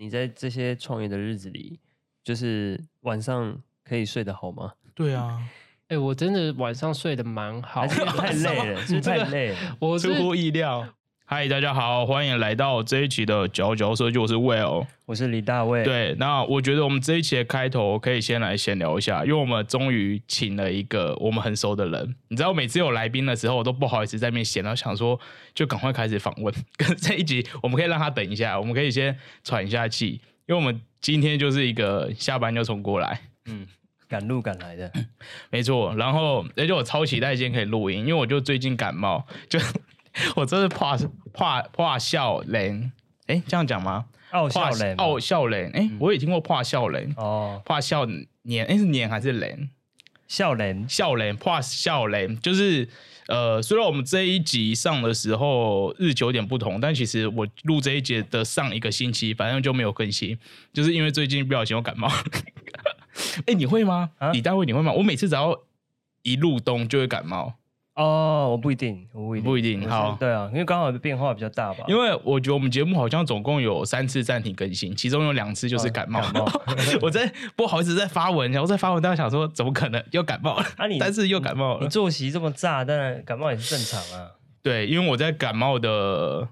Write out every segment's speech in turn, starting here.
你在这些创业的日子里，就是晚上可以睡得好吗？对啊，哎、我真的晚上睡得蛮好太累了？是太 累了？我出乎意料。嗨，大家好，欢迎来到这一期的佼佼设计，我是 Will。我是李大卫。，对，那我觉得我们这一期的开头可以先来闲聊一下，因为我们终于请了一个我们很熟的人。你知道，每次有来宾的时候，我都不好意思在那边闲，然后想说就赶快开始访问。跟这一集，我们可以让他等一下，我们可以先喘一下气，因为我们今天就是一个下班就冲过来。嗯，赶路赶来的。没错，然后而且我超期待今天可以录音，因为我就最近感冒，就 我真是怕怕怕笑人，哎，这样讲吗？傲笑怕脸吗，傲笑人，哎，我也听过怕笑人，哦，怕笑年，哎是年还是脸？笑人笑人怕笑人，就是呃，虽然我们这一集上的时候日期有点不同，但其实我录这一节的上一个星期，反正就没有更新，就是因为最近不小心我感冒。哎、你会吗？啊李大卫你会吗？我每次只要一入冬就会感冒。哦，我不一定，我不一定，不一定好对啊，因为刚好变化比较大吧。因为我觉得我们节目好像总共有三次暂停更新，其中有两次就是哦感冒。感冒 我在不好意思在发文，然后在发文，大家想说怎么可能又感冒了？啊你 但是又感冒了。你作息这么炸，当然感冒也是正常啊。对，因为我在感冒的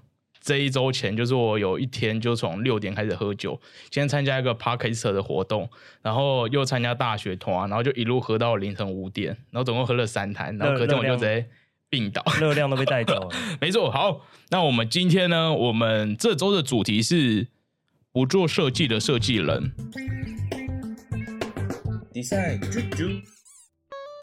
这一周前，就是我有一天就从六点开始喝酒，先参加一个 p a r k e r 的活动，然后又参加大学团，然后就一路喝到凌晨五点，然后总共喝了三坛，然后隔天我就直接病倒。热量都被带走了。没错，好，那我们今天呢，我们这周的主题是不做设计的设计人，Design 啾啾，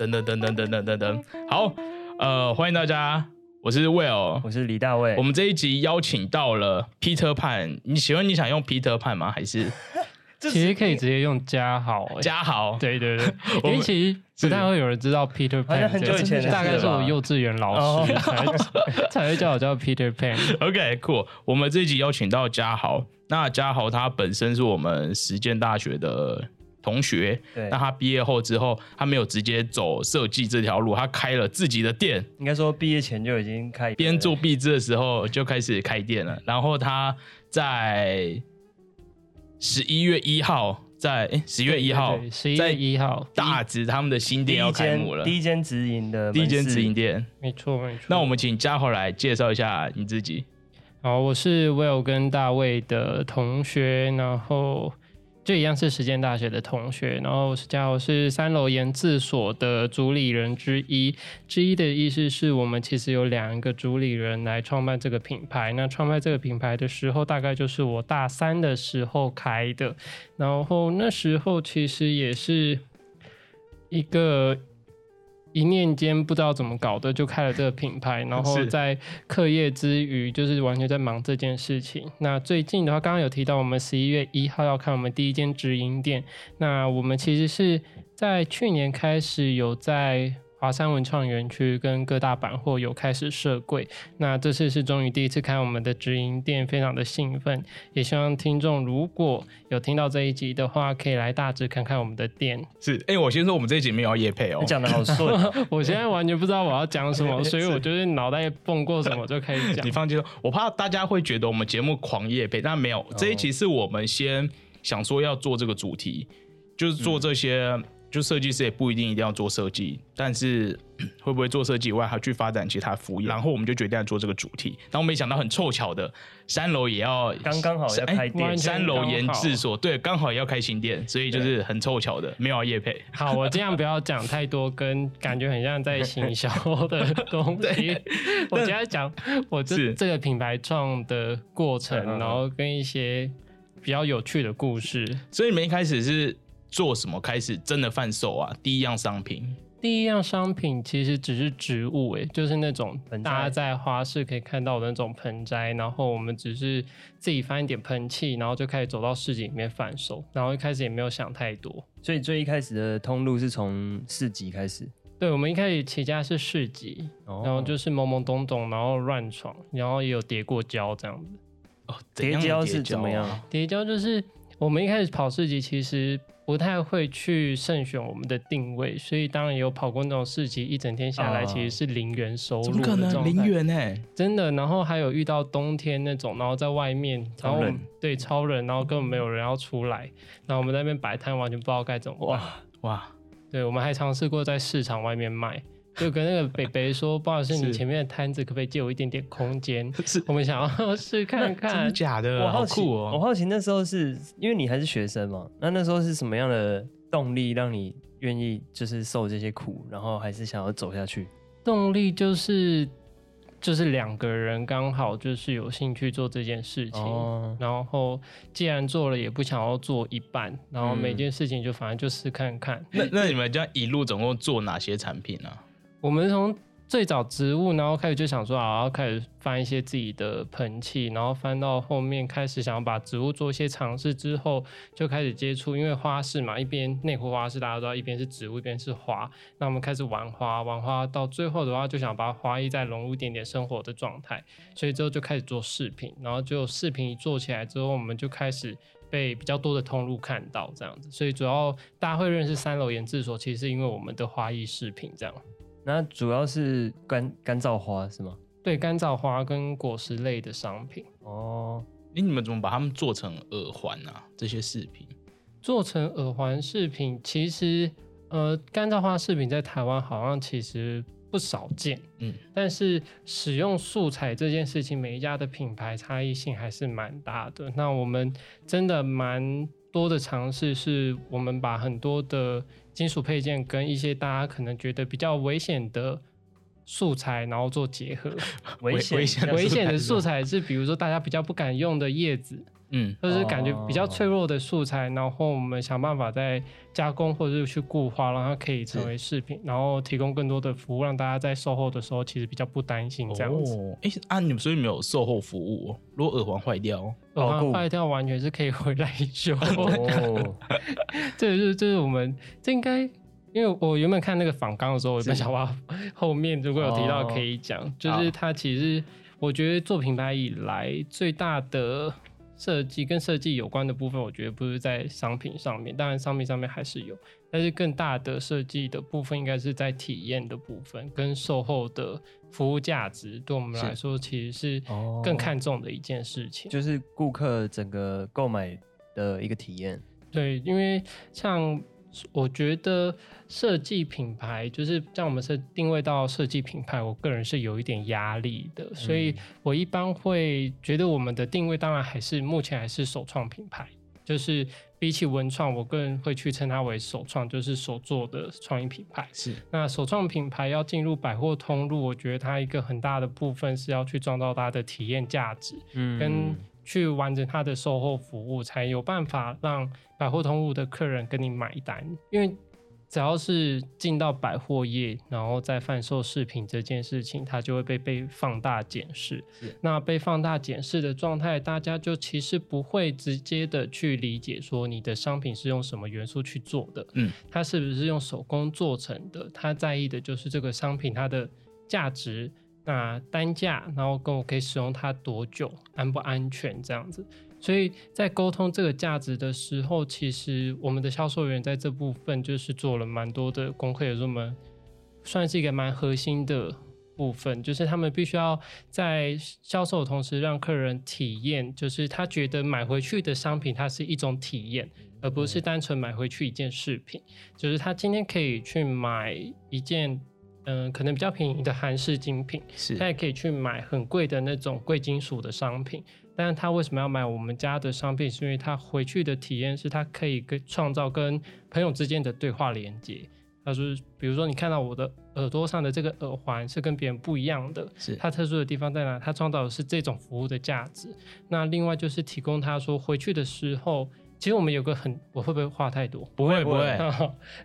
等等等等等等等等。好，呃，欢迎大家，我是 Will。我是李大卫。我，们这一集邀请到了 Peter Pan，你喜欢你想用 Peter Pan 吗？还是？其实可以直接用加好、欸，嘉豪？对对对，我们因为其实不太会有人知道 Peter Pan，很久以前大概是我幼稚园老师哦。才才会叫我叫 Peter Pan。OK，cool、我们这一集邀请到嘉豪，那嘉豪他本身是我们实践大学的同学，对那，他毕业后之后，他没有直接走设计这条路，他开了自己的店，应该说毕业前就已经开边做壁纸的时候就开始开店了，然后他在十一月一号，在十一月一号十一月一号，大直他们的新店要开幕了，第一间直营的第一间直营店。没错没错。那我们请嘉豪来介绍一下你自己。好，我是 Will 跟大卫的同学，然后这一样是实践大学的同学，然后我是嘉豪，是三楼研自所的主理人之一。之一的意思是我们其实有两个主理人来创办这个品牌。那创办这个品牌的时候，大概就是我大三的时候开的，然后那时候其实也是一个。一念间不知道怎么搞的，就开了这个品牌，然后在课业之余，就是完全在忙这件事情。那最近的话，刚刚有提到我们十一月一号要看我们第一间直营店。那我们其实是在去年开始有在华山文创园区跟各大百货有开始设柜。那这次是终于第一次开我们的直营店，非常的兴奋。也希望听众如果有听到这一集的话，可以来大致看看我们的店。是，哎、我先说我们这一集没有要夜配哦你。讲的好顺哦，我现在完全不知道我要讲什么，所以我就是脑袋蹦过什么就开始讲你。放心，我怕大家会觉得我们节目狂夜配，但没有。这一集是我们先想说要做这个主题，就是做这些。就设计师也不一定一定要做设计，但是会不会做设计以外，还去发展其他服务业，然后我们就决定要做这个主题。然后没想到很凑巧的，三楼也要刚刚好要哎开店三楼研制所对，刚好也要开新店，所以就是很凑巧的，没有要夜配。好，我尽量不要讲太多跟感觉很像在行销的 东西。我今天讲我这是这个品牌创的过程，然后跟一些比较有趣的故事。所以你们一开始是做什么？开始真的贩售啊？第一样商品第一样商品其实只是植物，诶，就是那种大家在花市可以看到的那种盆栽，然后我们只是自己翻一点喷气，然后就开始走到市集里面贩售，然后一开始也没有想太多。所以最一开始的通路是从市集开始，对，我们一开始起家是市集，然然后就是懵懵懂懂，然后乱闯，然后也有叠过胶这样子。哦，叠胶是怎么样啊？叠胶就是我们一开始跑市集，其实不太会去慎选我们的定位，所以当然也有跑过那种市集，一整天下来哦其实是零元收怎入的么可能零元呢？真的，然后还有遇到冬天那种，然后在外面，超冷对超冷，然后根本没有人要出来，然后我们在那边摆摊，完全不知道该怎么办。哇，哇，对，我们还尝试过在市场外面卖，就跟那个北北说，不好意思，你前面的摊子可不可以借我一点点空间？我们想要 试看看真的看。假的？我好奇，哦我哦！好奇那时候是因为你还是学生嘛？那那时候是什么样的动力让你愿意就是受这些苦，然后还是想要走下去？动力就是就是两个人刚好就是有兴趣做这件事情。哦，然后既然做了，也不想要做一半，然后每嗯件事情就反正就试看看。那那你们这样一路总共做哪些产品呢？我们从最早植物，然后开始就想说，啊，要开始翻一些自己的盆器，然后翻到后面开始想要把植物做一些尝试之后，就开始接触，因为花市嘛，一边内湖花市大家都知道，一边是植物，一边是花，那我们开始玩花，玩花到最后的话，就想把花艺再融入一点点生活的状态，所以之后就开始做饰品，然后就饰品一做起来之后，我们就开始。被比较多的通路看到这样子，所以主要大家会认识三楼研制所，其实是因为我们的花艺饰品这样。那主要是干干燥花是吗？对干燥花跟果实类的商品哦，诶你们怎么把它们做成耳环啊？这些饰品做成耳环饰品，其实呃干燥花饰品在台湾好像其实不少见，嗯，但是使用素材这件事情，每一家的品牌差异性还是蛮大的。那我们真的蛮多的尝试，是我们把很多的金属配件跟一些大家可能觉得比较危险的素材，然后做结合。危险危险的素材是，比如说大家比较不敢用的叶子，嗯，就是感觉比较哦脆弱的素材，然后我们想办法再加工或者是去固化，让它可以成为饰品，然后提供更多的服务，让大家在售后的时候其实比较不担心这样子。哦，哎、啊，你们所以没有售后服务、哦？如果耳环坏掉，耳环坏掉完全是可以回来修，哦，这就是这是我们这应该。因为我原本看那个仿纲的时候，我原本想哇后面如果有提到可以讲，就是它其实我觉得做品牌以来最大的设计跟设计有关的部分，我觉得不是在商品上面，当然商品上面还是有，但是更大的设计的部分应该是在体验的部分跟售后的服务价值，对我们来说其实是哦更看重的一件事情。就是顾客整个购买的一个体验。对，因为像我觉得设计品牌，就是像我们是定位到设计品牌，我个人是有一点压力的，所以我一般会觉得我们的定位当然还是目前还是首创品牌，就是比起文创，我个人会去称它为首创，就是手做的创意品牌。是。那首创品牌要进入百货通路，我觉得它一个很大的部分是要去创造它的体验价值，嗯。跟去完成它的售后服务，才有办法让百货通路的客人跟你买单。因为只要是进到百货业，然后再贩售饰品这件事情，它就会被被放大检视是。那被放大检视的状态，大家就其实不会直接的去理解说你的商品是用什么元素去做的，嗯，它是不是用手工做成的？他在意的就是这个商品它的价值。那单价，然后跟我可以使用它多久，安不安全这样子。所以在沟通这个价值的时候，其实我们的销售员在这部分就是做了蛮多的功课，也是我们算是一个蛮核心的部分，就是他们必须要在销售的同时让客人体验，就是他觉得买回去的商品它是一种体验，而不是单纯买回去一件饰品。就是他今天可以去买一件。嗯，可能比较便宜的韩式精品，是他也可以去买很贵的那种贵金属的商品。但是他为什么要买我们家的商品？是因为他回去的体验是他可以跟创造跟朋友之间的对话连接。他说，比如说你看到我的耳朵上的这个耳环是跟别人不一样的，是它特殊的地方在哪？它创造的是这种服务的价值。那另外就是提供他说回去的时候，其实我们有个很，我会不会话太多？不会 不会，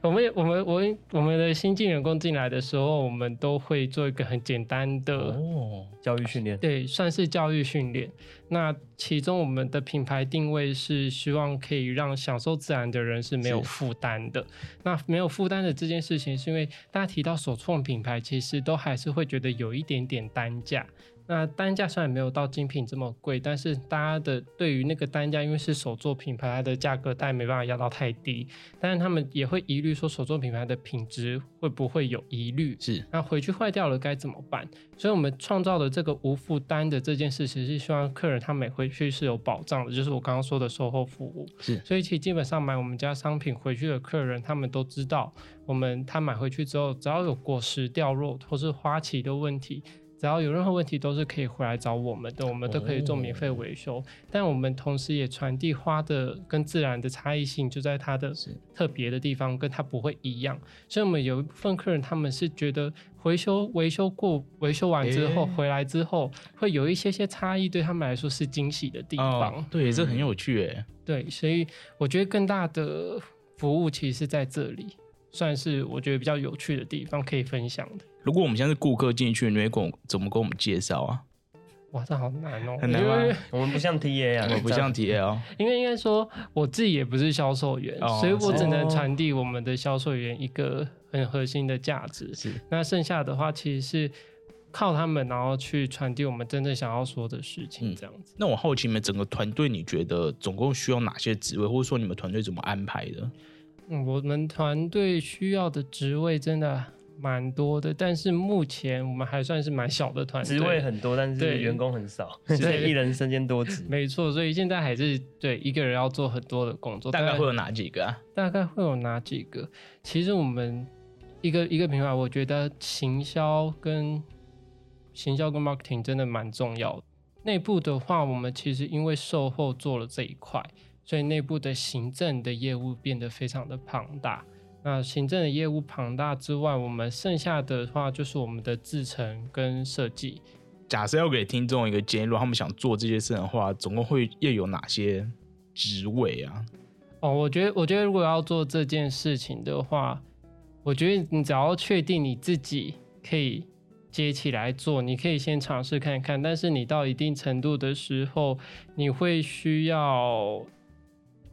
我们我们我我们的新进员工进来的时候，我们都会做一个很简单的哦，教育训练，对，算是教育训练。那其中我们的品牌定位是希望可以让享受自然的人是没有负担的。那没有负担的这件事情，是因为大家提到首创品牌，其实都还是会觉得有一点点单价。那单价虽然没有到精品这么贵，但是大家的对于那个单价，因为是手作品牌，它的价格大家没办法压到太低，但是他们也会疑虑说手作品牌的品质会不会有疑虑。是那回去坏掉了该怎么办？所以我们创造的这个无负担的这件事，其实是希望客人他每回去是有保障的，就是我刚刚说的售后服务。是所以其实基本上买我们家商品回去的客人，他们都知道，我们他买回去之后，只要有果实掉落或是花期的问题。只要有任何问题，都是可以回来找我们的，我们都可以做免费维修。但我们同时也传递花的跟自然的差异性，就在它的特别的地方，跟它不会一样。所以，我们有一部分客人他们是觉得回修维修过维修完之后、诶回来之后，会有一些些差异，对他们来说是惊喜的地方。哦，对，这很有趣哎。对，所以我觉得更大的服务其实是在这里，算是我觉得比较有趣的地方可以分享的。如果我们现在是顾客进去，你会跟我怎么跟我们介绍啊？哇，这好难哦、很难吗我们不像 TA 啊，我不像 TA 哦因为应该说我自己也不是销售员，哦所以我只能是传递我们的销售员一个很核心的价值。是那剩下的话，其实是靠他们，然后去传递我们真正想要说的事情，嗯这样子。那我好奇你们整个团队，你觉得总共需要哪些职位，或者说你们团队怎么安排的？嗯，我们团队需要的职位真的蛮多的，但是目前我们还算是蛮小的团队，职位很多，但是对员工很少，所以一人身兼多职。没错，所以现在还是对一个人要做很多的工作，大概会有哪几个啊？大概会有哪几个？其实我们一个一个品牌，我觉得行销跟行销跟 marketing 真的蛮重要的。内部的话，我们其实因为售后做了这一块，所以内部的行政的业务变得非常的庞大。那行政的业务庞大之外，我们剩下的话就是我们的制程跟设计。假设要给听众一个建议，如果他们想做这些事的话，总共会又有哪些职位啊？哦，我觉得，我觉得如果要做这件事情的话，我觉得你只要确定你自己可以接起来做，你可以先尝试看看。但是你到一定程度的时候，你会需要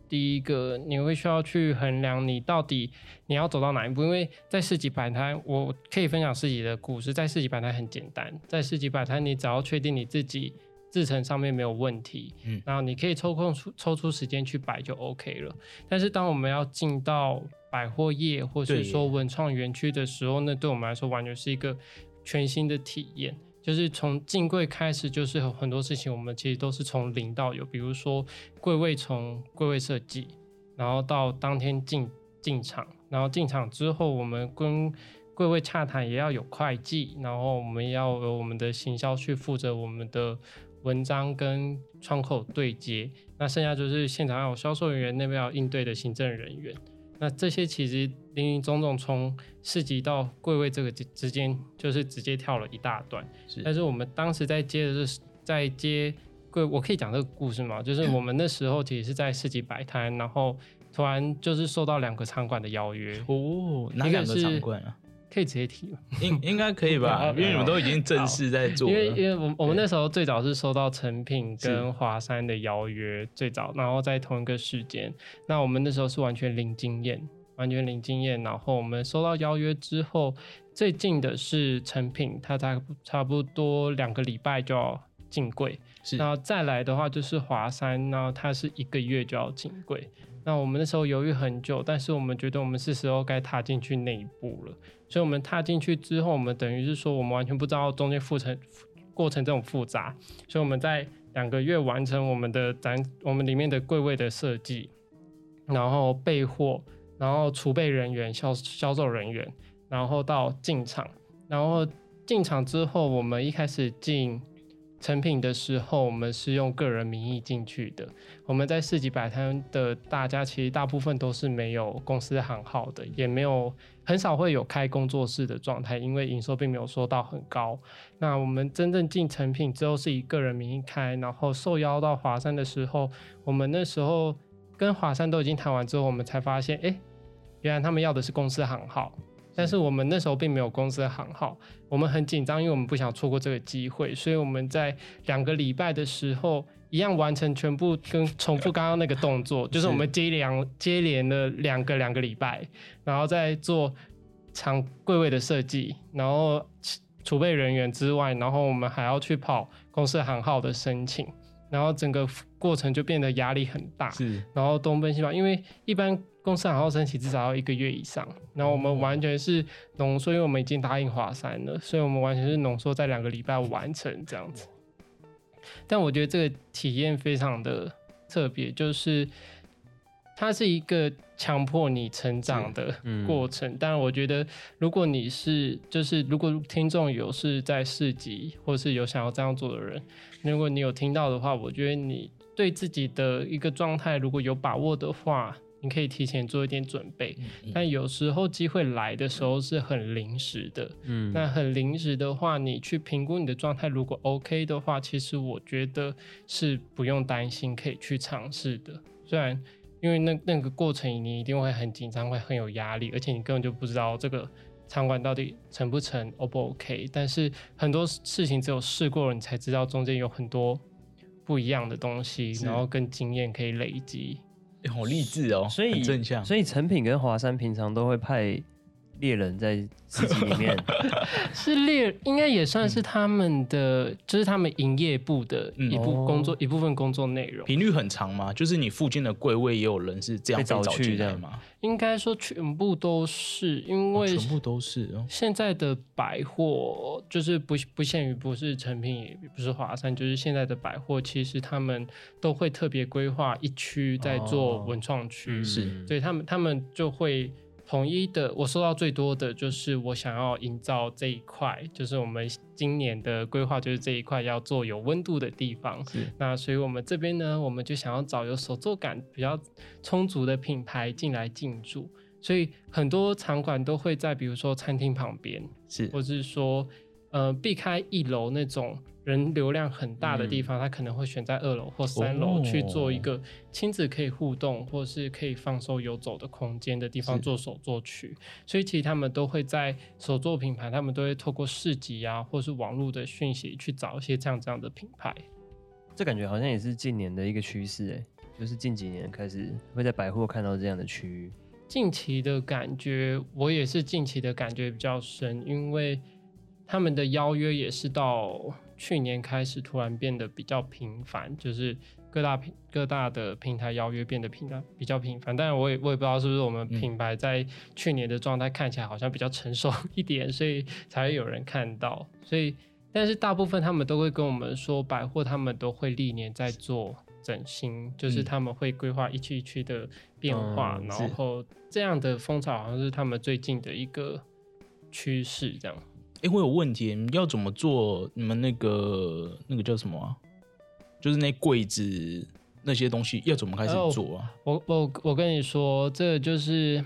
第一个，你会需要去衡量你到底你要走到哪一步。因为在市级摆摊，我可以分享市级的故事。在市级摆摊很简单，在市级摆摊，你只要确定你自己制程上面没有问题，嗯然后你可以抽空出抽出时间去摆就 OK 了。但是当我们要进到百货业或对是说文创园区的时候，那对我们来说完全是一个全新的体验。就是从进柜开始，就是有很多事情，我们其实都是从零到有。比如说柜位从柜位设计，然后到当天进进场，然后进场之后，我们跟柜位洽谈也要有会计，然后我们要有我们的行销去负责我们的文章跟窗口对接，那剩下就是现场还有销售人员那边要应对的行政人员。那这些其实林林总总从市集到柜位这个之之间，就是直接跳了一大段。是但是我们当时在接的是在接柜，我可以讲这个故事吗？就是我们那时候其实是在市集摆摊，然后突然就是受到两个场馆的邀约，哦，哪两个是场馆啊？可以直接提吗？应应该可以吧？好 因为你们都已经正式在做因为。因为我我们那时候最早是收到成品跟华山的邀约，最早，然后在同一个时间，那我们那时候是完全零经验，完全零经验。然后我们收到邀约之后，最近的是成品，它差不差不多两个礼拜就要进柜，是然后再来的话就是华山，然后它是一个月就要进柜。那我们那时候犹豫很久，但是我们觉得我们是时候该踏进去那一步了。所以我们踏进去之后，我们等于是说，我们完全不知道中间复程过程这种复杂，所以我们在两个月完成我们的展，我们里面的柜位的设计，然后备货，然后储备人员、销销售人员，然后到进场，然后进场之后，我们一开始进成品的时候，我们是用个人名义进去的。我们在市集摆摊的大家，其实大部分都是没有公司行号的，也没有很少会有开工作室的状态，因为营收并没有说到很高。那我们真正进成品之后，是以个人名义开，然后受邀到华山的时候，我们那时候跟华山都已经谈完之后，我们才发现，哎，原来他们要的是公司行号。但是我们那时候并没有公司的行号，我们很紧张，因为我们不想错过这个机会，所以我们在两个礼拜的时候，一样完成全部跟重复刚刚那个动作，就是我们接连接连了两个两个礼拜，然后再做场柜位的设计，然后储备人员之外，然后我们还要去跑公司行号的申请，然后整个过程就变得压力很大。是然后东奔西跑，因为一般公司行号申请至少要一个月以上，然后我们完全是浓缩，因为我们已经答应华山了，所以我们完全是浓缩在两个礼拜完成这样子。但我觉得这个体验非常的特别，就是它是一个强迫你成长的嗯过程。当然，我觉得如果你是就是如果听众有是在市集，或是有想要这样做的人，如果你有听到的话，我觉得你对自己的一个状态如果有把握的话，你可以提前做一点准备。但有时候机会来的时候是很临时的，嗯，那很临时的话，你去评估你的状态，如果 OK 的话，其实我觉得是不用担心，可以去尝试的。虽然因为那那个过程你一定会很紧张，会很有压力，而且你根本就不知道这个场馆到底成不成，O 不 OK。但是很多事情只有试过了，你才知道中间有很多不一样的东西，然后跟经验可以累积。欸好励志哦，所以正向。所以成品跟华山平常都会派猎人在市集里面，是猎，应该也算是他们的，就是他们营业部的嗯一部哦工作、一部分工作内容。频率很长吗？就是你附近的柜位也有人是这样被找找去这样进来吗？应该说全部都是，因为哦全部都是哦。现在的百货就是不不限于不是成品，也不是华山，就是现在的百货，其实他们都会特别规划一区在做哦文创区，嗯是所以他们他们就会统一的。我收到最多的就是我想要营造这一块，就是我们今年的规划就是这一块要做有温度的地方。那所以我们这边呢，我们就想要找有手作感比较充足的品牌进来进驻。所以很多场馆都会在比如说餐厅旁边，是或是说呃避开一楼那种人流量很大的嗯地方，他可能会选在二楼或三楼哦去做一个亲子可以互动或是可以放松游走的空间的地方做手作区。所以其实他们都会在手作品牌，他们都会透过市集啊，或是网络的讯息去找一些这样这样的品牌。这感觉好像也是近年的一个趋势，哎，就是近几年开始会在百货看到这样的区域。近期的感觉，我也是近期的感觉比较深，因为他们的邀约也是到去年开始突然变得比较频繁，就是各大平各大的平台邀约变得频繁比较频繁。但是我也我也不知道是不是我们品牌在去年的状态看起来好像比较成熟 一点，所以才会有人看到。所以，但是大部分他们都会跟我们说，百货他们都会历年在做。整新就是嗯他们会规划一区一区的变化，嗯然后这样的风潮好像是他们最近的一个趋势，这样。哎、我有问题，你要怎么做？你们那个那个叫什么啊？就是那柜子那些东西要怎么开始哦做啊？我我我跟你说，这个就是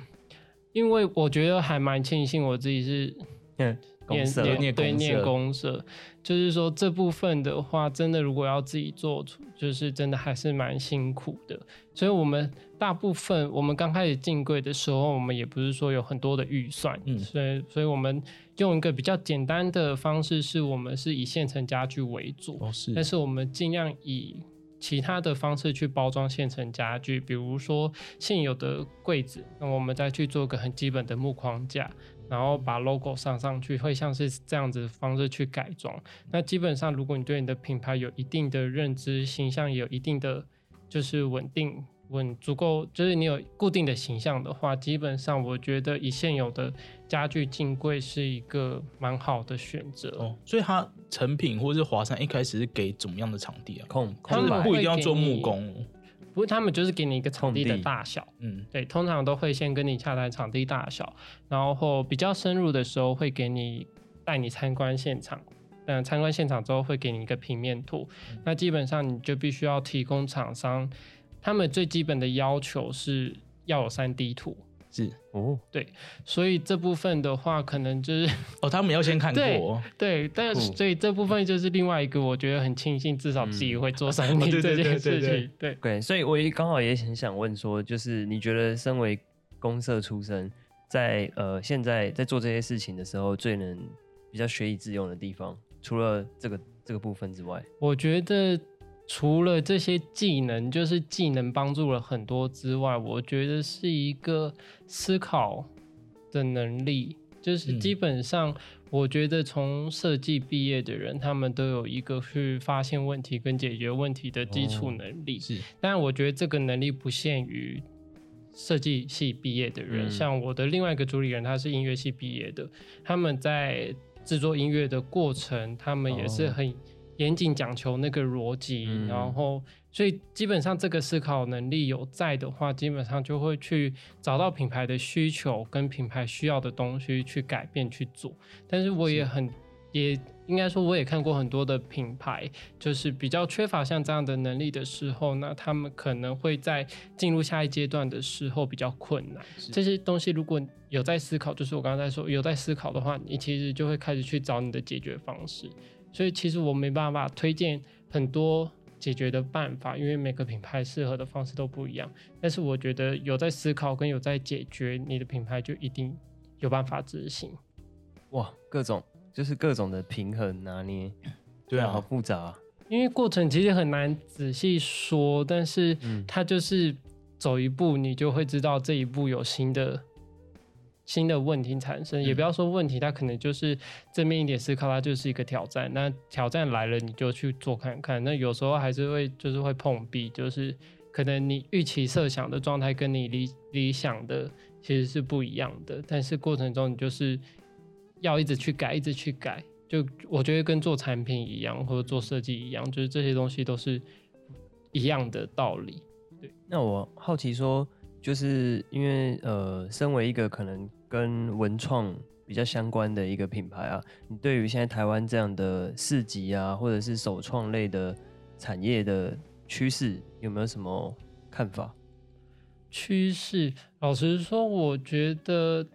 因为我觉得还蛮庆幸我自己是嗯，公念社念对念公社，就是说这部分的话，真的如果要自己做出，就是真的还是蛮辛苦的。所以我们大部分我们刚开始进柜的时候，我们也不是说有很多的预算，嗯所以所以我们用一个比较简单的方式，是我们是以现成家具为主，哦，是但是我们尽量以其他的方式去包装现成家具，比如说现有的柜子，那我们再去做个很基本的木框架，然后把 logo 上上去，会像是这样子的方式去改装。那基本上，如果你对你的品牌有一定的认知，形象也有一定的就是稳定。稳足够，就是你有固定的形象的话，基本上我觉得以现有的家具进柜是一个蛮好的选择。哦，所以它成品或者是华山一开始是给怎么样的场地啊？空空白不一定要做木工，不过他们就是给你一个场地的大小，嗯，对，通常都会先跟你洽谈场地大小，然后比较深入的时候会给你带你参观现场。嗯，参观现场之后会给你一个平面图，那基本上你就必须要提供厂商，他们最基本的要求是要有三 D 图，是哦，所以这部分的话，可能就是 哦，他们要先看对过，对，但酷所以这部分就是另外一个我觉得很庆幸，至少自己会做三对这件对对对事情，对。对，所以我也刚好也很想问说，就是你觉得身为公社出身，在呃现在在做这些事情的时候，最能比较学以致用的地方，除了这个这个部分之外，我觉得除了这些技能，就是技能帮助了很多之外，我觉得是一个思考的能力，就是嗯。基本上，我觉得从设计毕业的人，他们都有一个去发现问题跟解决问题的基础能力。是。但我觉得这个能力不限于设计系毕业的人，嗯。像我的另外一个主理人，他是音乐系毕业的，他们在制作音乐的过程，他们也是哦。很严谨讲求那个逻辑，嗯然后所以基本上这个思考能力有在的话，基本上就会去找到品牌的需求跟品牌需要的东西去改变去做。但是我也很也应该说，我也看过很多的品牌，就是比较缺乏像这样的能力的时候，那他们可能会在进入下一阶段的时候比较困难。这些东西如果有在思考，就是我刚刚在说有在思考的话，你其实就会开始去找你的解决方式。所以其实我没办法推荐很多解决的办法，因为每个品牌适合的方式都不一样。但是我觉得有在思考跟有在解决，你的品牌就一定有办法执行。哇，各种就是各种的平衡拿捏，对啊好啊，复杂啊、因为过程其实很难仔细说，但是嗯它就是走一步，你就会知道这一步有新的新的问题产生。也不要说问题，它可能就是正面一点思考，它就是一个挑战。那挑战来了，你就去做看看。那有时候还是会就是会碰壁，就是可能你预期设想的状态跟你理理想的其实是不一样的，但是过程中你就是要一直去改，一直去改。就我觉得跟做产品一样，或者做设计一样，就是这些东西都是一样的道理。对那我好奇说，就是因为呃，身为一个可能跟文创比较相关的一个品牌啊，你对于现在台湾这样的市集啊，或者是首创类的产业的趋势，有没有什么看法？趋势，老实说，我觉得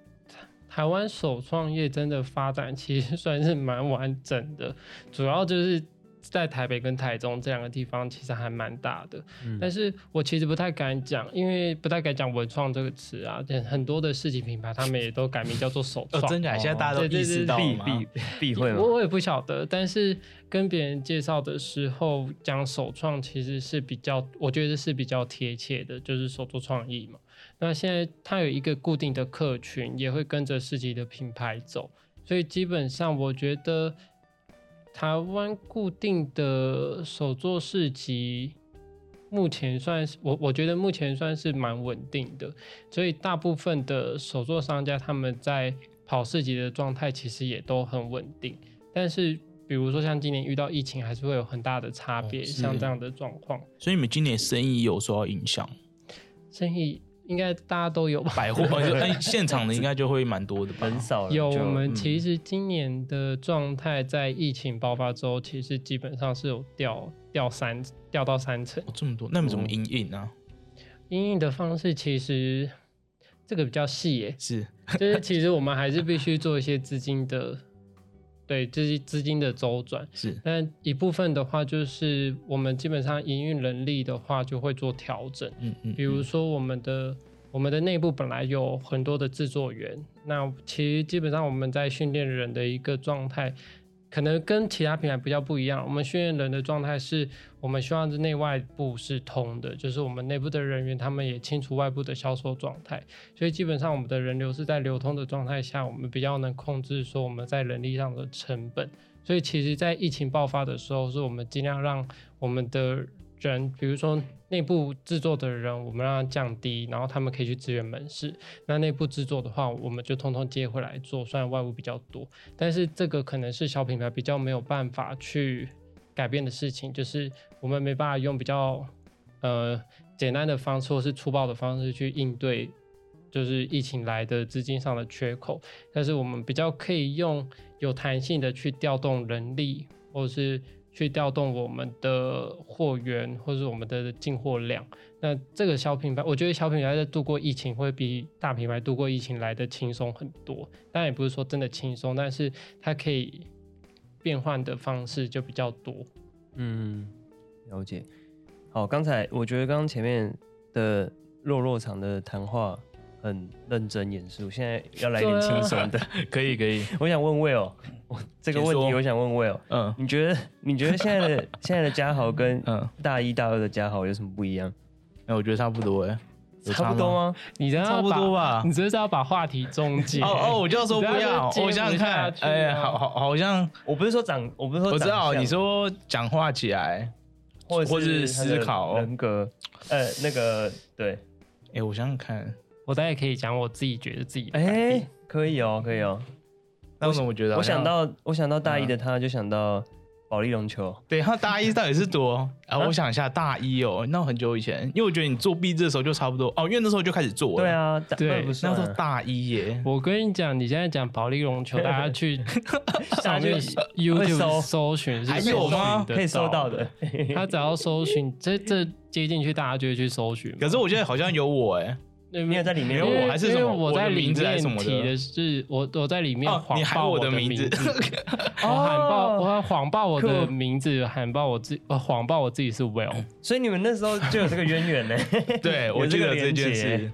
台湾首创业真的发展其实算是蛮完整的，主要就是在台北跟台中这两个地方其实还蛮大的。嗯但是我其实不太敢讲，因为不太敢讲文创这个词啊，很多的市集品牌他们也都改名叫做首哦，创。真假？现在大家都对对意识到了吗？避避避讳吗？我我也不晓得，但是跟别人介绍的时候讲首创，其实是比较，我觉得是比较贴切的，就是手作创意嘛。那现在它有一个固定的客群，也会跟着市集的品牌走，所以基本上我觉得台湾固定的手作市集。目前算是我，我觉得目前算是蛮稳定的，所以大部分的手作商家他们在跑市集的状态其实也都很稳定，但是比如说像今年遇到疫情，还是会有很大的差别，哦像这样的状况，所以你们今年生意有受到影响？生意应该大家都有吧？百货，呃就哎，现场的应该就会蛮多的吧？很少有，我们嗯其实今年的状态在疫情爆发之后，其实基本上是有掉掉三掉到三成。哦这么多，那你怎么营运呢？阴影的方式其实这个比较细耶，是就是其实我们还是必须做一些资金的，对，这是资金的周转。是但一部分的话，就是我们基本上营运能力的话，就会做调整。嗯嗯，比如嗯说我们的我们的内部本来有很多的制作员，那其实基本上我们在训练人的一个状态，可能跟其他品牌比较不一样。我们训练人的状态是我们希望是内外部是通的，就是我们内部的人员他们也清楚外部的销售状态，所以基本上我们的人流是在流通的状态下，我们比较能控制说我们在人力上的成本。所以其实，在疫情爆发的时候，是我们尽量让我们的人，比如说内部制作的人，我们让他降低，然后他们可以去支援门市。那内部制作的话，我们就通通接回来做，虽然外务比较多，但是这个可能是小品牌比较没有办法去改变的事情，就是我们没办法用比较呃简单的方式或是粗暴的方式去应对。就是疫情来的资金上的缺口，但是我们比较可以用有弹性的去调动人力，或者是去调动我们的货源，或是我们的进货量。那这个小品牌，我觉得小品牌在度过疫情会比大品牌度过疫情来的轻松很多。当然也不是说真的轻松，但是它可以变换的方式就比较多。嗯，了解。好，刚才我觉得刚刚前面的落落场的谈话很认真严肃，现在要来点轻松的。可以可以，我想问 Will，我这个问题我想问 Will，嗯。你觉得你觉得现在的现在的嘉豪跟嗯，大一大二的嘉豪有什么不一样？哎，我觉得差不多哎，有差不多吗？吗？你这差不多吧。你这是要把话题终结。哦哦，我就要说不要，我想想看，哎，好好好像我不是说长，我不是说我知道你说讲话起来，或者或是思考。人格，呃，那个对，哎，我想想看，我大概可以讲我自己觉得自己哎变，可以哦，可以哦。那为什么我觉得好我想到我想到大一嗯的他，就想到保利龙球。对他大一到底是多 啊？啊我想一下，大一哦，那很久以前，因为我觉得你做毕制的时候就差不多哦，因为那时候就开始做了。对，啊，对那时候大一耶。我跟你讲，你现在讲保利龙球，大家去 上面会搜 YouTube 搜寻还有吗可以搜到的。他只要搜寻，这这接进去，大家就会去搜寻。可是我觉得好像有我哎，你你有在里面因为我还是什么因为我我的在里名字还是什么的面提的是我我在里面哦，谎报的名字，我喊报我谎报我的名字，喊报我自呃谎报我自己是 Will。所以你们那时候就有这个渊源呢。对我有这个记得这件事。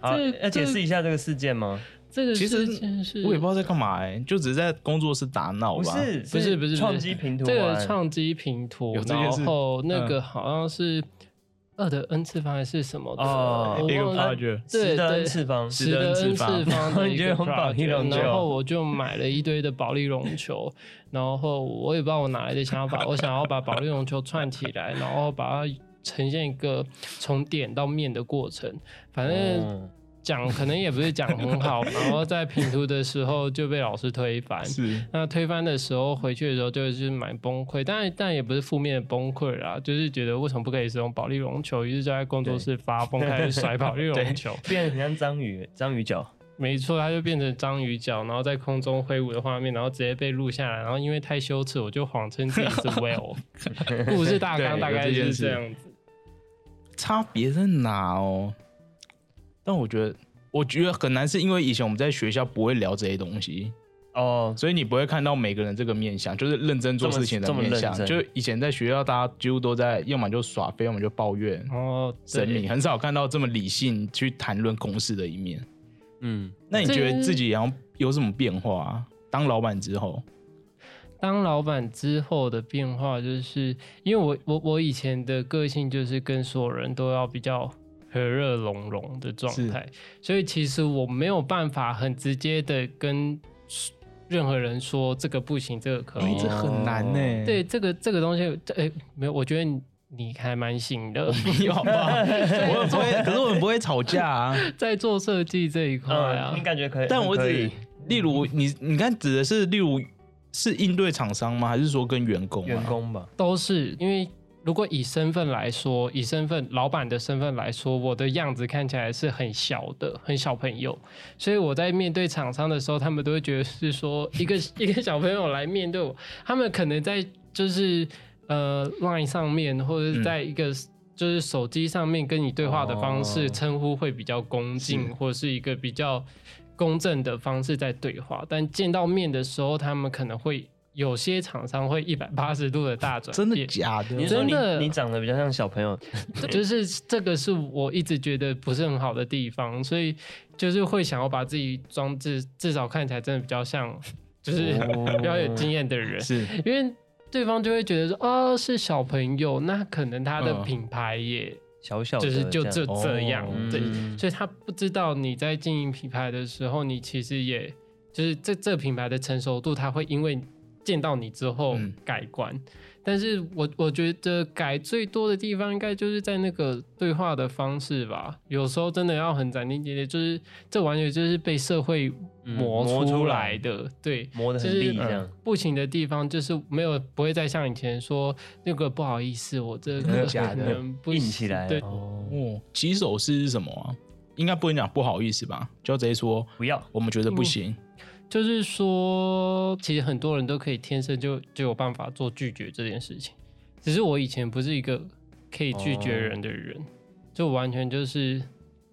好，这要解释一下这个事件吗？这个其实事件是我也不知道在干嘛哎，就只是在工作室打闹吧。不是，不是不是创基平图这个玩创基平图然事后那嗯个好像是二的 n 次方还是什么的，哦一个我忘了 project，十的对对 n 次方，十的 n 次方。的 一个球然后我就买了一堆的保利绒球，然后我也不知道我哪来的想法，我想要把保利绒球串起来，然后把它呈现一个从点到面的过程，反正。嗯讲可能也不是讲很好，然后在品图的时候就被老师推翻。是那推翻的时候回去的时候就是蛮崩溃，但但也不是负面的崩溃啦，就是觉得为什么不可以使用保利绒球，于是就在工作室发疯开始甩保利绒球。变得很像章鱼，章鱼脚。没错，它就变成章鱼脚，然后在空中挥舞的画面，然后直接被录下来，然后因为太羞耻，我就谎称自己是 Will。故事大纲大概就是这样子。差别在哪哦？但我觉得，我觉得很难，是因为以前我们在学校不会聊这些东西，哦，所以你不会看到每个人这个面相，就是认真做事情的这么面相。就以前在学校，大家几乎都在，要么就耍飞，要么就抱怨、哦，神明，很少看到这么理性去谈论公司的一面。嗯，那你觉得自己然后有什么变化、啊？当老板之后，当老板之后的变化，就是因为我我我以前的个性就是跟所有人都要比较和乐融融的状态，所以其实我没有办法很直接的跟任何人说这个不行，这个可以。哎这很难呢、对，这个这个东西，哎、没有，我觉得你你还蛮行的，有好不好？我也不会，可是我们不会吵架啊。在做设计这一块啊嗯，你。感觉可以？但我只，例如你，你看指的是例如是应对厂商吗？还是说跟员工、啊？员工吧，都是因为如果以身份来说，以身份老板的身份来说，我的样子看起来是很小的，很小朋友，所以我在面对厂商的时候，他们都会觉得是说一个 一个小朋友来面对我，他们可能在就是呃 Line 上面或者是在一个。就是手机上面跟你对话的方式哦称呼会比较恭敬，是或是一个比较公正的方式在对话，但见到面的时候，他们可能会有些厂商会一百八十度的大转真的，假的？你说真的。你你长得比较像小朋友，就是这个是我一直觉得不是很好的地方，所以就是会想要把自己装置至少看起来真的比较像，就是哦。比较有经验的人，是。因为对方就会觉得说哦是小朋友，那可能他的嗯。品牌也小小就是就这这样，哦对，嗯。所以他不知道你在经营品牌的时候，你其实也就是这这个品牌的成熟度，他会因为见到你之后嗯改观。但是我我觉得改最多的地方，应该就是在那个对话的方式吧。有时候真的要很斩钉截铁，就是这完全就是被社会磨出出来来的，对。磨得很就是利这样嗯。不行的地方，就是没有不会再像以前说那个不好意思，我这个 假的可能不硬行起来对，哦，哦，起手式是什么啊？应该不能讲不好意思吧？就要直接说不要我们觉得不行。就是说，其实很多人都可以天生就就有办法做拒绝这件事情，只是我以前不是一个可以拒绝人的人，就完全就是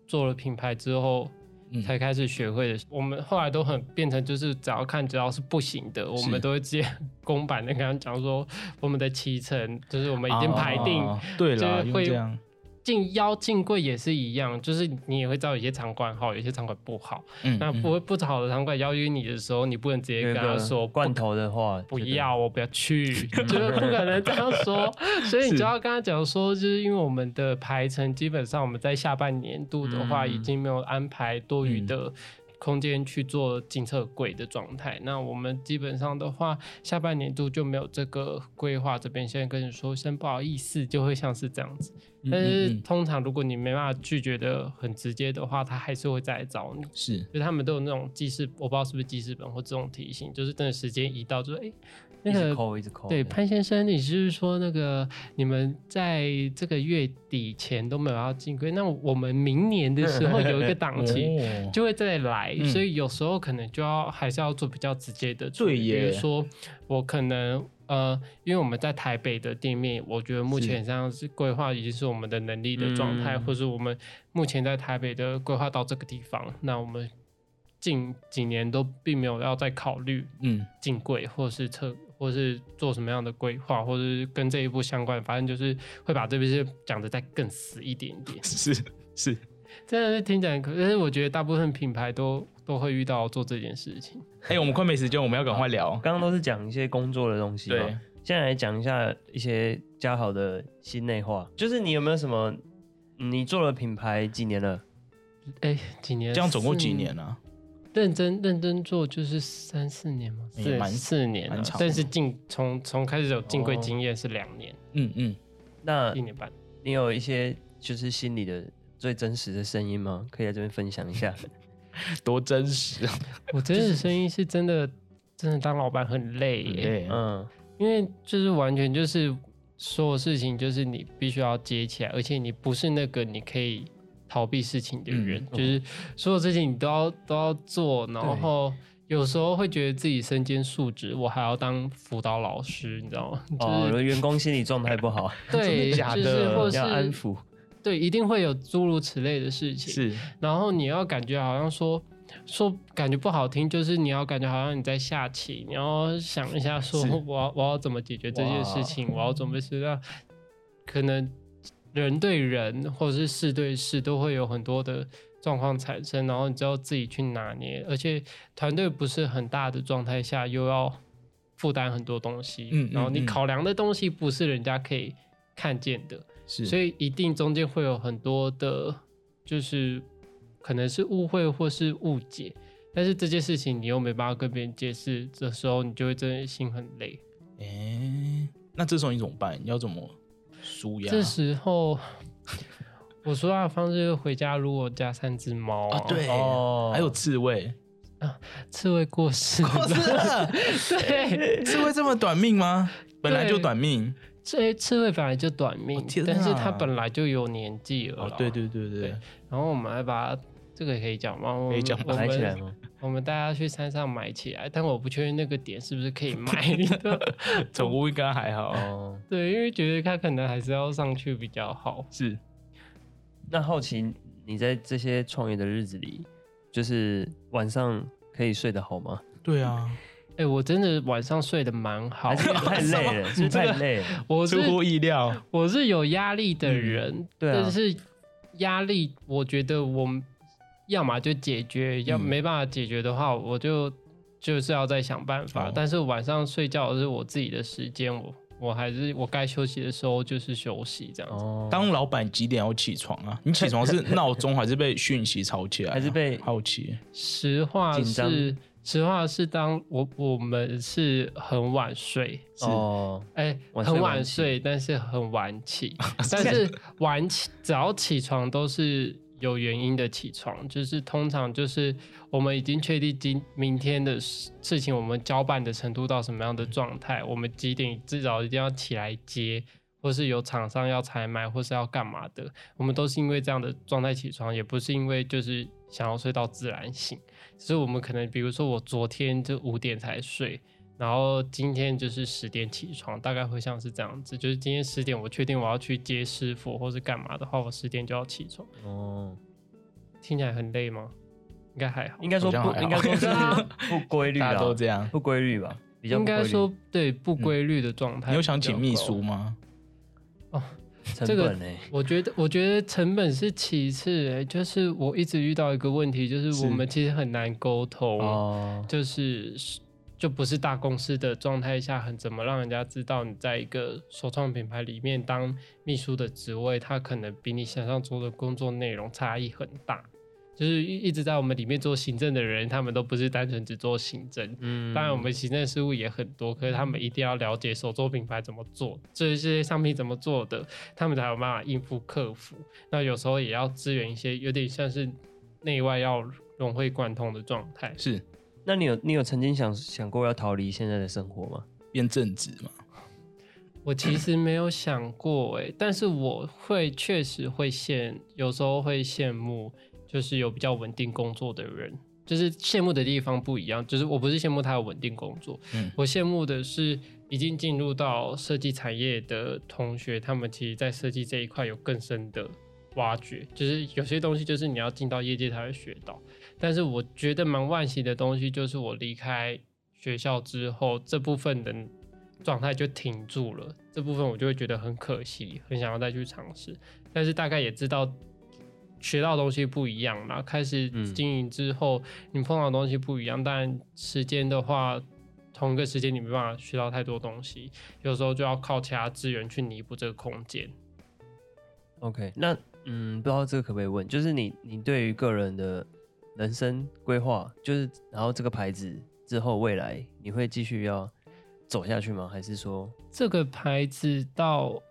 做了品牌之后。嗯。才开始学会的，我们后来都很变成就是只要看只要是不行的，我们都会直接公版的跟他讲说，我们的七成就是我们已经排定，哦对了，就是会这样进邀进柜也是一样，就是你也会知道有些场馆好，有些场馆不好。嗯那不不好的场馆邀约你的时候，你不能直接跟他说罐头的话，不要，我不要去，就是不可能这样说。所以你就要跟他讲说，就是因为我们的排程基本上我们在下半年度的话，嗯已经没有安排多余的空间去做进测柜的状态。那我们基本上的话，下半年度就没有这个规划。这边先跟你说声不好意思，就会像是这样子。嗯但是通常如果你没办法拒绝的很直接的话，他还是会再来找你。是就是他们都有那种记事，我不知道是不是记事本或这种提醒，就是等时间一到，就是哎、那一直个。对潘先生，你是不是说那个你们在这个月底前都没有要进柜？那我们明年的时候有一个档期。哦就会再来，嗯所以有时候可能就要还是要做比较直接的对耶比如说我可能呃，因为我们在台北的店面，我觉得目前上是规划已经是我们的能力的状态，嗯。或是我们目前在台北的规划到这个地方，那我们近几年都并没有要再考虑嗯。进柜，或是测，或是做什么样的规划，或者是跟这一步相关，反正就是会把这边是讲的再更死一点点。是是 真的是听起来可，但是我觉得大部分品牌都都会遇到做这件事情。哎、我们快没时间，我们要赶快聊。刚刚都是讲一些工作的东西嘛，对，现在来讲一下一些嘉好的心内话，就是你有没有什么？你做了品牌几年了？哎，几年？这样总共几年啊？认真认真做就是三四年吗？四也蛮四年但是进从从开始有进柜哦经验是两年、嗯嗯，那一年半。你有一些就是心理的最真实的声音吗？可以在这边分享一下。多真实啊！我真实声音是真的，真的当老板很累耶，对，嗯，因为就是完全就是所有事情就是你必须要接起来，而且你不是那个你可以逃避事情的人，嗯就是所有事情你都要都要做，然后。有时候会觉得自己身兼数职，我还要当辅导老师，你知道吗？哦，就是员工心理状态不好，对，假的就是或要安是抚。对，一定会有诸如此类的事情。是。然后你要感觉好像说说感觉不好听，就是你要感觉好像你在下棋，你要想一下说 我要我要怎么解决这件事情，我要怎么是让可能人对人或者是事对事都会有很多的状况产生，然后你就要自己去拿捏，而且团队不是很大的状态下又要负担很多东西，嗯嗯然后你嗯。考量的东西不是人家可以看见的，是，所以一定中间会有很多的，就是可能是误会或是误解，但是这件事情你又没办法跟别人解释的时候，你就会真的心很累。哎、那这时候你怎么办？你要怎么舒压？这时候我说话的方式就是回家，如果加三只猫啊，对，哦还有刺猬，刺猬过世，过世了 对，刺猬这么短命吗？本来就短命这刺猬本来就短命，哦但是哪它本来就有年纪了对对对对对，然后我们还把这个可以讲吗？我们可以讲我们买起来吗？我们大家去山上买起来，但我不确定那个点是不是可以买的。宠物应该还好，哦，对，因为觉得它可能还是要上去比较好。是那好奇你在这些创业的日子里，就是晚上可以睡得好吗？对啊，哎、我真的晚上睡得蛮好太累了？是太累了？我出乎意料，我是有压力的人，对啊但是压力，我觉得我们要么就解决，要嗯没办法解决的话，我就就是要再想办法。哦但是晚上睡觉是我自己的时间，我我还是我该休息的时候就是休息这样子。哦，当老板几点要起床啊？你起床是 闹钟还是被讯息吵起来啊？还是被好奇？实话是，实话是当我我们是很晚睡，哦，哎、晚很晚睡，但是很晚起。但是晚起只要起床都是有原因的起床，就是通常就是我们已经确定今明天的事事情，我们交办的程度到什么样的状态，我们几点至少一定要起来接。或是有厂商要采买，或是要干嘛的，我们都是因为这样的状态起床，也不是因为就是想要睡到自然醒。只是我们可能，比如说我昨天就五点才睡，然后今天就是十点起床，大概会像是这样子。就是今天十点我确定我要去接师傅或是干嘛的话，我十点就要起床。哦，听起来很累吗？应该还好，应该说不，应该说是 不规律啊大家，都这样。不规律吧？应该说对不规律的状态、你有想请秘书？吗？成这个本呢？我觉得，我觉得成本是其次、欸，就是我一直遇到一个问题，就是是我们其实很难沟通，哦，就是就不是大公司的状态下，很怎么让人家知道你在一个首创品牌里面当秘书的职位，它可能比你想象中的工作内容差异很大。就是一一直在我们里面做行政的人，他们都不是单纯只做行政，嗯当然，我们行政事务也很多，可是他们一定要了解手作品牌怎么做，这些商品怎么做的，他们才有办法应付客服。那有时候也要支援一些有点像是内外要融会贯通的状态。是那你有你有曾经想想过要逃离现在的生活吗？变正直吗？我其实没有想过哎，但是我会确实会羡，有时候会羡慕，就是有比较稳定工作的人。就是羡慕的地方不一样，就是我不是羡慕他有稳定工作，嗯我羡慕的是已经进入到设计产业的同学，他们其实在设计这一块有更深的挖掘。就是有些东西就是你要进到业界才会学到，但是我觉得蛮惋惜的东西就是我离开学校之后，这部分的状态就停住了，这部分我就会觉得很可惜，很想要再去尝试，但是大概也知道学到的东西不一样啦，开始嗯经营之后，你碰到的东西不一样，但时间的话。同一个时间你没办法学到太多东西，有时候就要靠其他资源去弥补这个空间。OK，那嗯，不知道这个可不可以问，就是你你对于个人的人生规划，就是然后这个牌子之后未来你会继续要走下去吗？还是说这个牌子到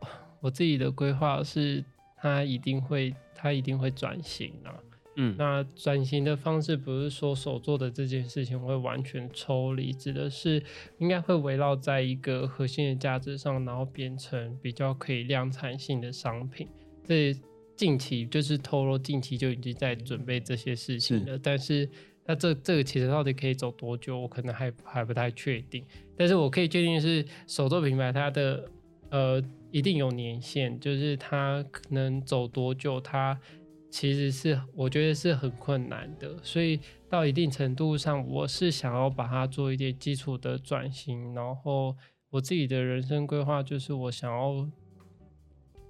我自己的规划是，它一定会，它一定会转型啊。嗯那转型的方式不是说手做的这件事情会完全抽离，指的是应该会围绕在一个核心的价值上，然后变成比较可以量产性的商品。这近期就是透露，近期就已经在准备这些事情了，但是。那这这个其实到底可以走多久，我可能还还不太确定。但是我可以确定的是，手作品牌它的呃一定有年限，就是它能走多久，它其实是我觉得是很困难的。所以到一定程度上，我是想要把它做一点基础的转型，然后我自己的人生规划就是我想要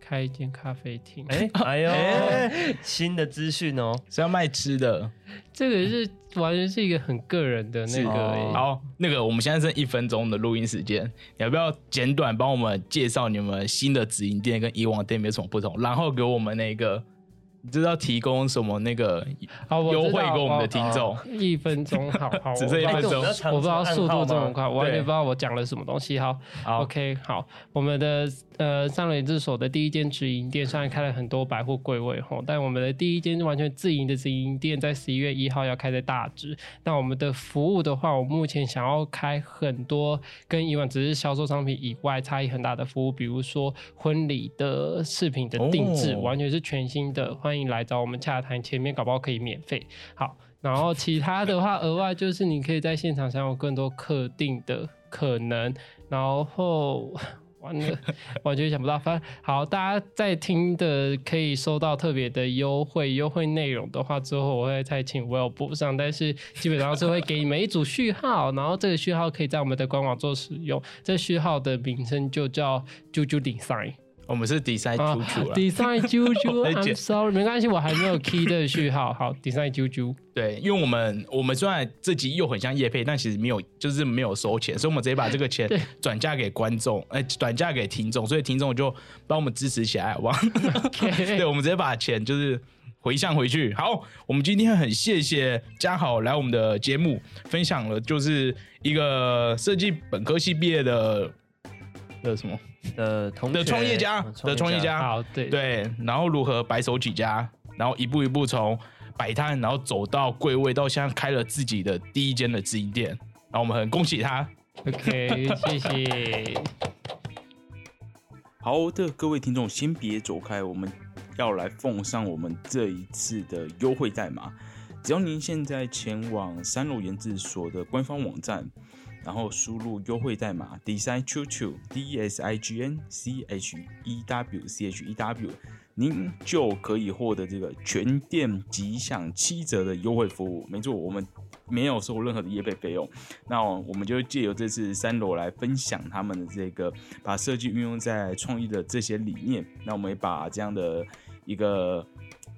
开一间咖啡厅。哎、哎呦，哎新的资讯哦，是要卖吃的。这个是完全是一个很个人的那个、欸哦好，那个我们现在剩一分钟的录音时间，你要不要简短帮我们介绍你们新的直营店跟以往的店有什么不同？然后给我们那个，你知道提供什么那个好，优惠给我们的听众？一分钟，好好，只剩一分钟我不知道速度这么快，我完全不知道我讲了什么东西。好好，OK，好，我们的呃上了制所的第一间直营店，虽然开了很多百货柜位吼，但我们的第一间完全自营的直营店在十一月一号要开在大直。那我们的服务的话，我目前想要开很多跟以往只是销售商品以外差异很大的服务，比如说婚礼的饰品的定制，哦完全是全新的，欢欢迎来找我们洽谈，前面搞不好可以免费。好，然后其他的话，额外就是你可以在现场享有更多特定的可能，然后。完了，完全想不到。反正好，大家在听的可以收到特别的优惠，优惠内容的话，之后我会再请 Will 补上。但是基本上是会给你们一组序号，然后这个序号可以在我们的官网做使用。这序号的名称就叫“啾啾 Design”。我们是 design 啊出处了。，Design 啾啾 剪，I'm sorry，没关系，我还没有 key 这个序号。好，Design 啾啾。对，因为我们我们虽然这集又很像叶配，但其实没有，就是没有收钱，所以我们直接把这个钱 对转嫁给观众，哎、转嫁给听众，所以听众就帮我们支持起来，好不好？对，我们直接把钱就是回向回去。好，我们今天很谢谢嘉豪来我们的节目，分享了就是一个设计本科系毕业的的什么？的同的创业家嗯的创业家，好，对，对，然后如何白手起家，然后一步一步从摆摊，然后走到柜位，到现在开了自己的第一间的直营店，然后我们很恭喜他。，OK，谢谢。好的，各位听众，先别走开，我们要来奉上我们这一次的优惠代码。只要您现在前往三楼研制所的官方网站，然后输入优惠代码 design 秋秋 D S I G N C H E W C H E W，您就可以获得这个全店吉祥七折的优惠服务。没错，我们没有收任何的业费费用。那我们就借由这次三楼来分享他们的这个把设计运用在创意的这些理念。那我们也把这样的一个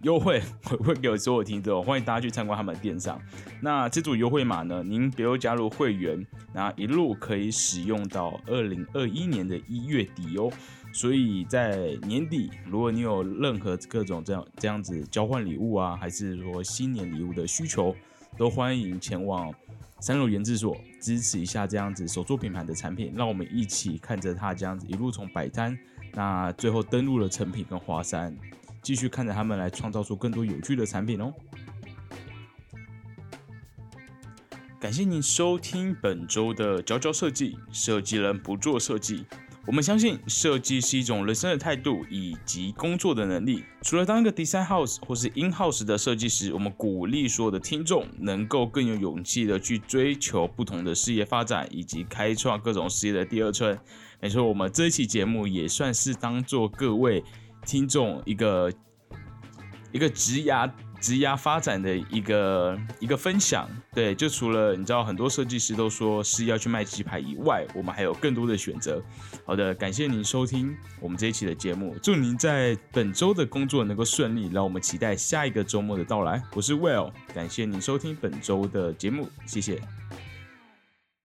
优惠回馈给所有听众，欢迎大家去参观他们的店上。那这组优惠码呢，您比如加入会员，那一路可以使用到二零二一年的一月底哦。所以在年底，如果你有任何各种这样这样子交换礼物啊，还是说新年礼物的需求，都欢迎前往三楼研制所支持一下这样子手作品牌的产品，让我们一起看着它这样子一路从摆摊，那最后登陆了成品跟华山，继续看着他们来创造出更多有趣的产品哦。感谢您收听本周的佼佼设计，设计人不做设计。我们相信设计是一种人生的态度以及工作的能力。除了当一个 design house 或是 in house 的设计师，我们鼓励所有的听众能够更有勇气的去追求不同的事业发展，以及开创各种事业的第二春。没错，我们这一期节目也算是当做各位听众一个一个职涯。职涯发展的一个一个分享，对，就除了你知道很多设计师都说是要去卖鸡排以外，我们还有更多的选择。好的，感谢您收听我们这一期的节目，祝您在本周的工作能够顺利，让我们期待下一个周末的到来。我是 Will，感谢您收听本周的节目，谢谢。